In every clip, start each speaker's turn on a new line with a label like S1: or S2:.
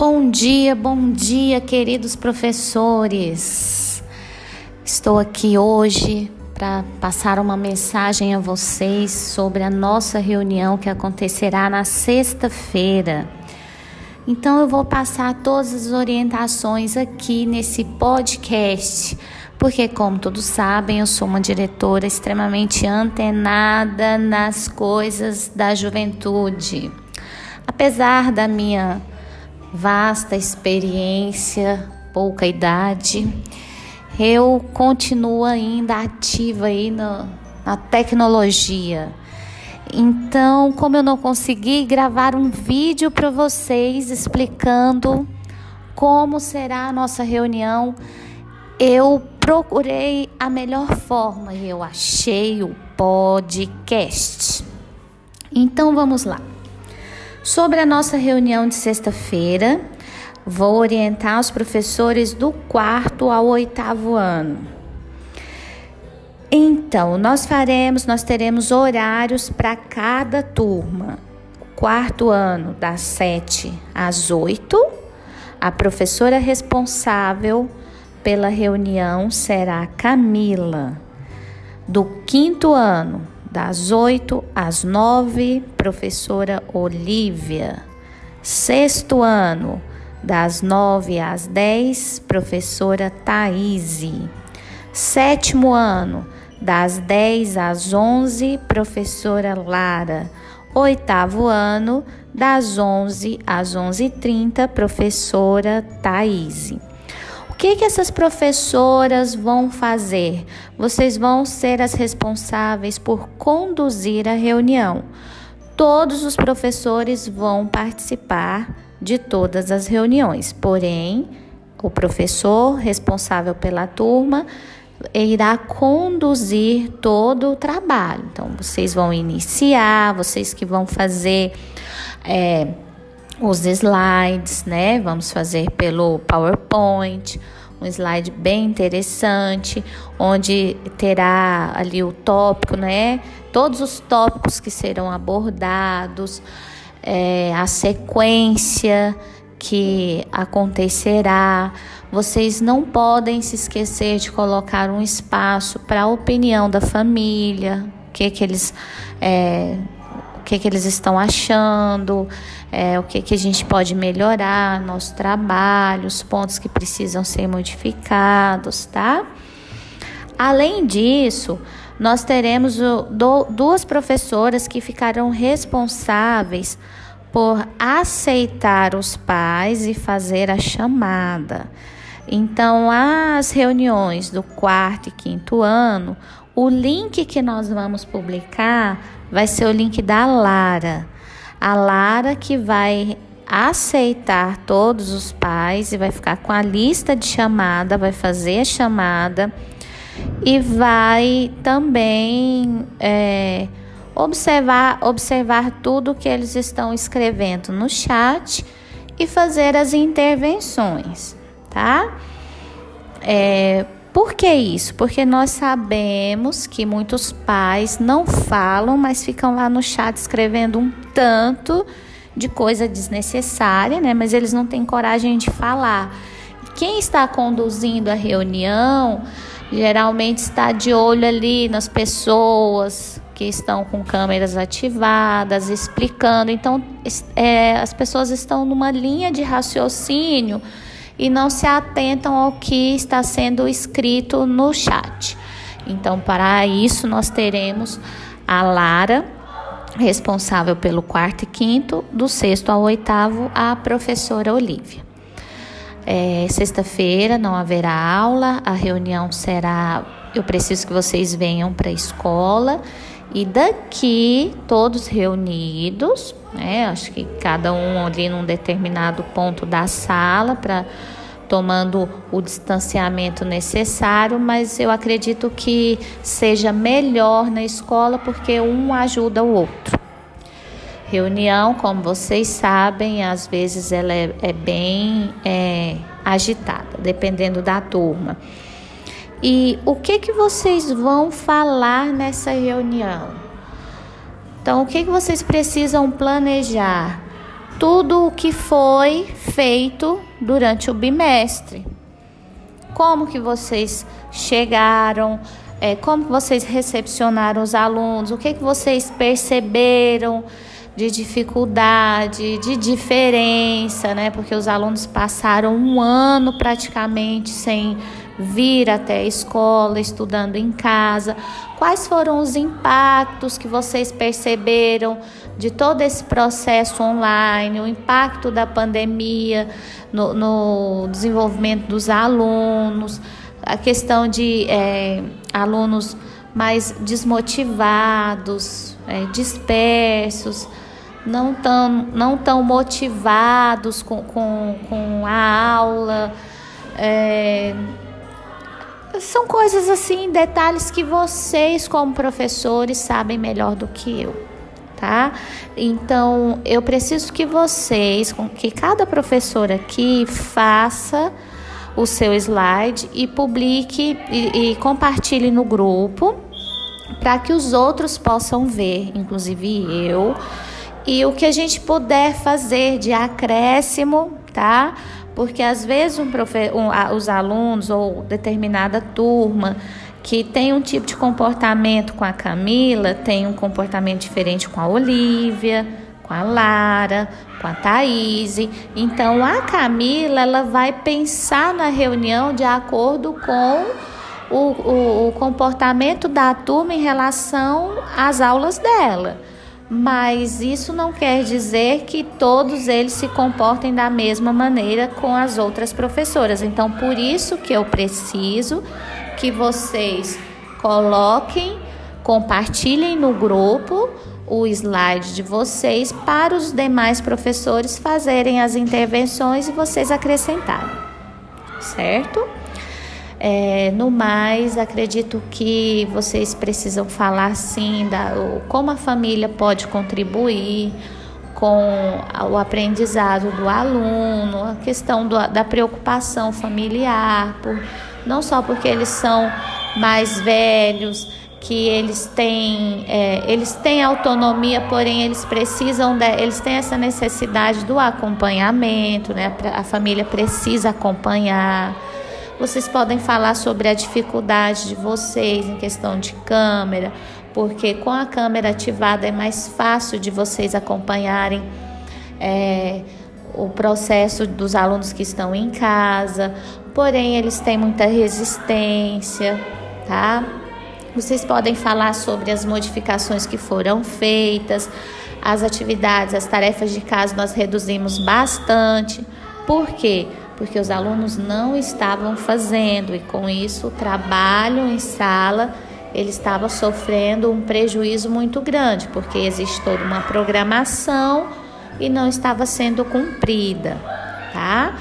S1: Bom dia, bom dia, queridos professores. Estou aqui hoje para passar uma mensagem a vocês sobre a nossa reunião que acontecerá na sexta-feira. Então eu vou passar todas as orientações aqui nesse podcast, porque como todos sabem, eu sou uma diretora extremamente antenada nas coisas da juventude. Apesar da minha vasta experiência, pouca idade, eu continuo ainda ativa aí no, na tecnologia. Então, como eu não consegui gravar um vídeo para vocês explicando como será a nossa reunião, eu procurei a melhor forma e eu achei o podcast. Então vamos lá. Sobre a nossa reunião de sexta-feira, vou orientar os professores do quarto ao oitavo ano. Então, nós faremos, nós teremos horários para cada turma. Quarto ano, das sete às oito. A professora responsável pela reunião será Camila. Do quinto ano, das 8 às 9, professora Olívia. Sexto ano, das 9 às 10, professora Thaise. Sétimo ano, das 10 às 11, professora Lara. Oitavo ano, das 11 às 11h30, professora Thaise que, que essas professoras vão fazer? Vocês vão ser as responsáveis por conduzir a reunião. Todos os professores vão participar de todas as reuniões, porém, o professor responsável pela turma irá conduzir todo o trabalho. Então, vocês vão iniciar, vocês que vão fazer. É, os slides, né? Vamos fazer pelo PowerPoint, um slide bem interessante, onde terá ali o tópico, né? Todos os tópicos que serão abordados, é, a sequência que acontecerá. Vocês não podem se esquecer de colocar um espaço para a opinião da família, o que, que eles. É, o que, que eles estão achando, é, o que, que a gente pode melhorar, nosso trabalho, os pontos que precisam ser modificados, tá? Além disso, nós teremos duas professoras que ficarão responsáveis por aceitar os pais e fazer a chamada. Então, as reuniões do quarto e quinto ano, o link que nós vamos publicar vai ser o link da Lara. A Lara que vai aceitar todos os pais e vai ficar com a lista de chamada, vai fazer a chamada e vai também é, observar, observar tudo que eles estão escrevendo no chat e fazer as intervenções, tá? É, por que isso? Porque nós sabemos que muitos pais não falam, mas ficam lá no chat escrevendo um tanto de coisa desnecessária, né? Mas eles não têm coragem de falar. Quem está conduzindo a reunião geralmente está de olho ali nas pessoas que estão com câmeras ativadas, explicando. Então, é, as pessoas estão numa linha de raciocínio e não se atentam ao que está sendo escrito no chat. Então, para isso, nós teremos a Lara, responsável pelo quarto e quinto, do sexto ao oitavo, a professora Olivia. É, Sexta-feira não haverá aula, a reunião será. Eu preciso que vocês venham para a escola e daqui, todos reunidos, né? Acho que cada um ali num determinado ponto da sala para tomando o distanciamento necessário, mas eu acredito que seja melhor na escola porque um ajuda o outro. Reunião, como vocês sabem, às vezes ela é, é bem é, agitada, dependendo da turma. E o que que vocês vão falar nessa reunião? Então, o que que vocês precisam planejar? tudo o que foi feito durante o bimestre. Como que vocês chegaram, é, como vocês recepcionaram os alunos, o que, que vocês perceberam de dificuldade, de diferença, né? Porque os alunos passaram um ano praticamente sem vir até a escola, estudando em casa. Quais foram os impactos que vocês perceberam de todo esse processo online, o impacto da pandemia no, no desenvolvimento dos alunos, a questão de é, alunos mais desmotivados, é, dispersos, não tão, não tão motivados com, com, com a aula. É, são coisas assim, detalhes que vocês, como professores, sabem melhor do que eu, tá? Então, eu preciso que vocês, que cada professor aqui faça o seu slide e publique e, e compartilhe no grupo para que os outros possam ver, inclusive eu, e o que a gente puder fazer de acréscimo, tá? Porque às vezes um profe um, a, os alunos ou determinada turma que tem um tipo de comportamento com a Camila tem um comportamento diferente com a Olivia, com a Lara, com a Thaís. Então a Camila ela vai pensar na reunião de acordo com o, o, o comportamento da turma em relação às aulas dela mas isso não quer dizer que todos eles se comportem da mesma maneira com as outras professoras. Então, por isso que eu preciso que vocês coloquem, compartilhem no grupo o slide de vocês para os demais professores fazerem as intervenções e vocês acrescentarem, certo? É, no mais, acredito que vocês precisam falar sim da como a família pode contribuir com o aprendizado do aluno, a questão do, da preocupação familiar, por, não só porque eles são mais velhos, que eles têm, é, eles têm autonomia, porém eles precisam, de, eles têm essa necessidade do acompanhamento, né? A família precisa acompanhar. Vocês podem falar sobre a dificuldade de vocês em questão de câmera, porque com a câmera ativada é mais fácil de vocês acompanharem é, o processo dos alunos que estão em casa, porém eles têm muita resistência, tá? Vocês podem falar sobre as modificações que foram feitas, as atividades, as tarefas de casa nós reduzimos bastante. Por quê? porque os alunos não estavam fazendo e com isso o trabalho em sala ele estava sofrendo um prejuízo muito grande, porque existe toda uma programação e não estava sendo cumprida, tá?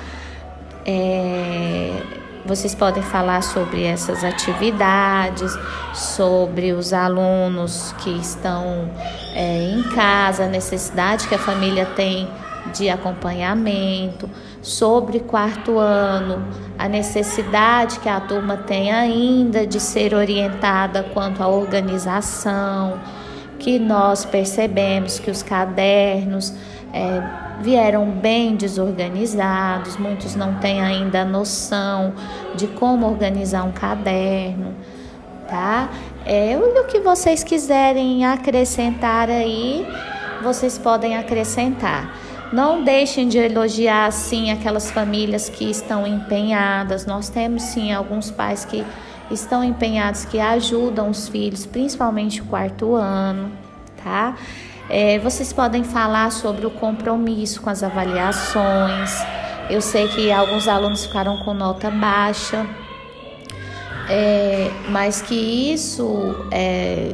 S1: É, vocês podem falar sobre essas atividades, sobre os alunos que estão é, em casa, a necessidade que a família tem de acompanhamento, sobre quarto ano, a necessidade que a turma tem ainda de ser orientada quanto à organização, que nós percebemos que os cadernos é, vieram bem desorganizados, muitos não têm ainda a noção de como organizar um caderno, tá? É, o que vocês quiserem acrescentar aí, vocês podem acrescentar. Não deixem de elogiar assim aquelas famílias que estão empenhadas. Nós temos sim alguns pais que estão empenhados, que ajudam os filhos, principalmente o quarto ano, tá? É, vocês podem falar sobre o compromisso com as avaliações. Eu sei que alguns alunos ficaram com nota baixa, é, mas que isso é,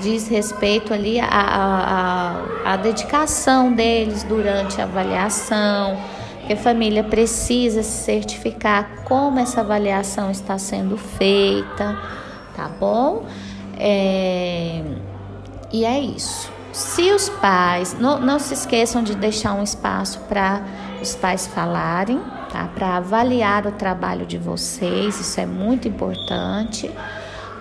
S1: diz respeito ali à, à, à dedicação deles durante a avaliação, que a família precisa se certificar como essa avaliação está sendo feita, tá bom? É, e é isso. Se os pais, não, não se esqueçam de deixar um espaço para os pais falarem, tá? Para avaliar o trabalho de vocês, isso é muito importante,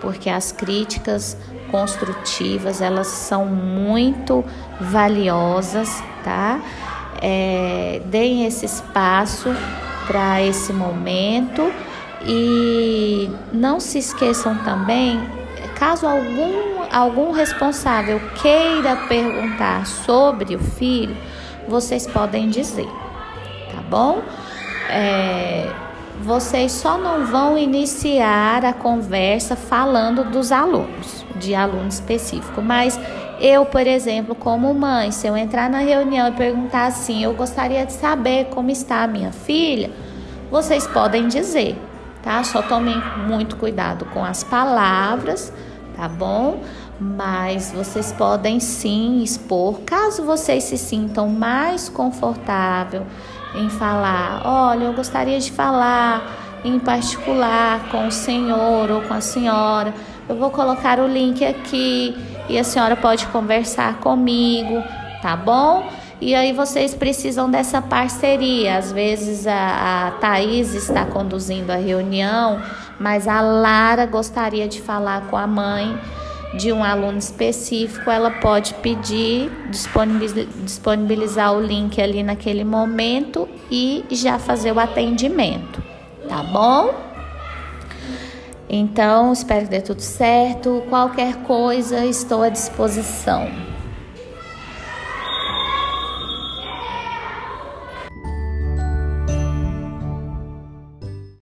S1: porque as críticas construtivas, elas são muito valiosas, tá? é, deem esse espaço para esse momento e não se esqueçam também, caso algum, algum responsável queira perguntar sobre o filho, vocês podem dizer, tá bom? É, vocês só não vão iniciar a conversa falando dos alunos, de aluno específico, mas eu, por exemplo, como mãe, se eu entrar na reunião e perguntar assim, eu gostaria de saber como está a minha filha, vocês podem dizer, tá? Só tomem muito cuidado com as palavras, tá bom? Mas vocês podem sim expor, caso vocês se sintam mais confortável em falar, olha, eu gostaria de falar em particular com o senhor ou com a senhora. Eu vou colocar o link aqui e a senhora pode conversar comigo, tá bom? E aí vocês precisam dessa parceria. Às vezes a, a Thaís está conduzindo a reunião, mas a Lara gostaria de falar com a mãe de um aluno específico, ela pode pedir, disponibilizar o link ali naquele momento e já fazer o atendimento, tá bom? Então, espero que dê tudo certo. Qualquer coisa, estou à disposição.